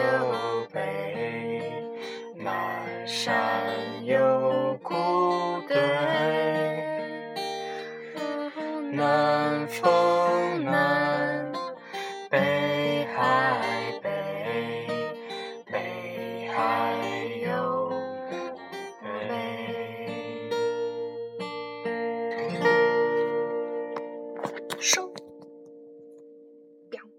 河北南山有古堆，南风。